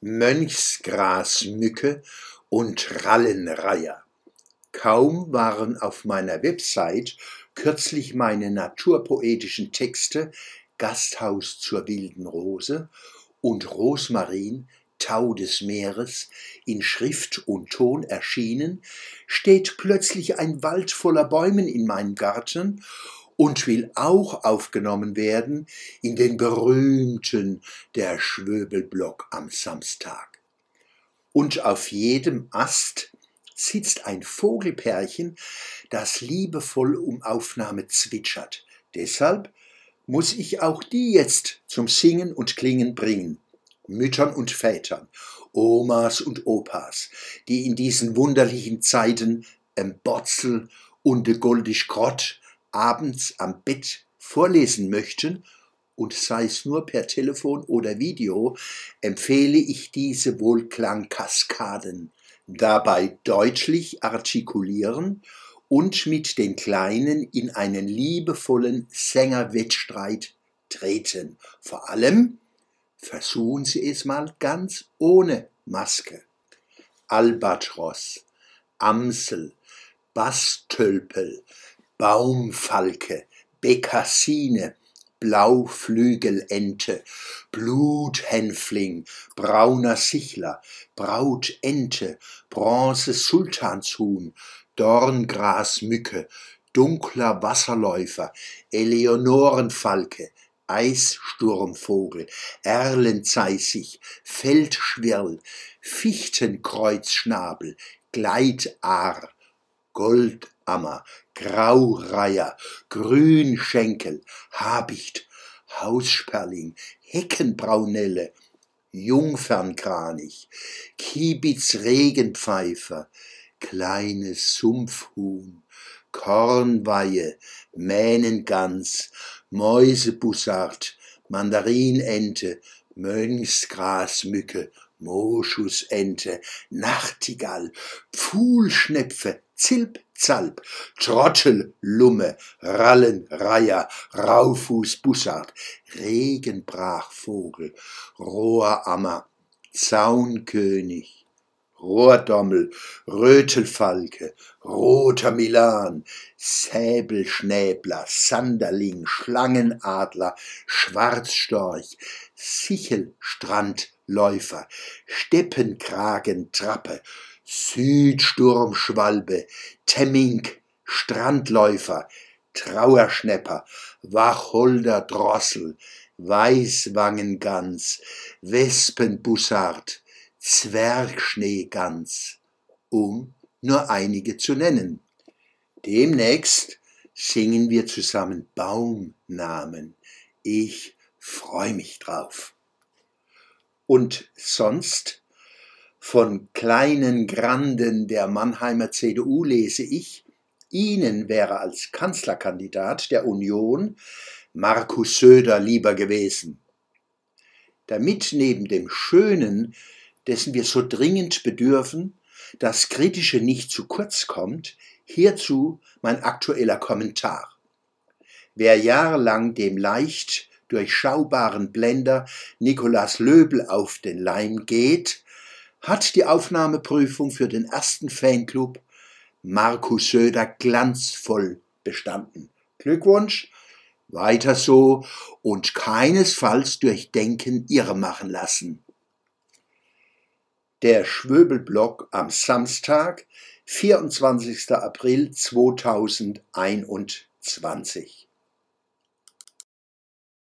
Mönchsgrasmücke und Rallenreiher. Kaum waren auf meiner Website kürzlich meine naturpoetischen Texte Gasthaus zur wilden Rose und Rosmarin Tau des Meeres in Schrift und Ton erschienen, steht plötzlich ein Wald voller Bäumen in meinem Garten und will auch aufgenommen werden in den berühmten Der Schwöbelblock am Samstag. Und auf jedem Ast sitzt ein Vogelpärchen, das liebevoll um Aufnahme zwitschert. Deshalb muss ich auch die jetzt zum Singen und Klingen bringen. Müttern und Vätern, Omas und Opas, die in diesen wunderlichen Zeiten im Botzel und de goldig Grott abends am Bett vorlesen möchten, und sei es nur per Telefon oder Video, empfehle ich diese Wohlklangkaskaden. Dabei deutlich artikulieren und mit den Kleinen in einen liebevollen Sängerwettstreit treten. Vor allem versuchen Sie es mal ganz ohne Maske. Albatros, Amsel, Bastölpel, Baumfalke, Bekassine, Blauflügelente, Bluthänfling, brauner Sichler, Brautente, Bronze-Sultanshuhn, Dorngrasmücke, dunkler Wasserläufer, Eleonorenfalke, Eissturmvogel, Erlenzeisig, Feldschwirl, Fichtenkreuzschnabel, Gleitaar, Goldammer, Graureiher, Grünschenkel, Habicht, Haussperling, Heckenbraunelle, Jungfernkranich, Kiebitz-Regenpfeifer, kleines Sumpfhuhn, Kornweihe, Mähnengans, Mäusebussard, Mandarinente, Mönchsgrasmücke, Moschusente, Nachtigall, Pfuhlschnepfe, Zilp, Zalp, Trottel, Lumme, Rallen, Reiher, Raufuß, Bussard, Regenbrachvogel, Rohrammer, Zaunkönig, Rohrdommel, Rötelfalke, Roter Milan, Säbelschnäbler, Sanderling, Schlangenadler, Schwarzstorch, Sichelstrandläufer, Steppenkragentrappe, Südsturmschwalbe, Temmink, Strandläufer, Trauerschnepper, Wacholderdrossel, Weißwangengans, Wespenbussard, Zwergschneegans, um nur einige zu nennen. Demnächst singen wir zusammen Baumnamen. Ich freue mich drauf. Und sonst von kleinen Granden der Mannheimer CDU lese ich, Ihnen wäre als Kanzlerkandidat der Union Markus Söder lieber gewesen. Damit neben dem Schönen, dessen wir so dringend bedürfen, das Kritische nicht zu kurz kommt, hierzu mein aktueller Kommentar. Wer jahrelang dem leicht durchschaubaren Blender Nikolaus Löbel auf den Leim geht, hat die Aufnahmeprüfung für den ersten Fanclub Markus Söder glanzvoll bestanden. Glückwunsch, weiter so und keinesfalls durch Denken irre machen lassen. Der Schwöbelblock am Samstag, 24. April 2021.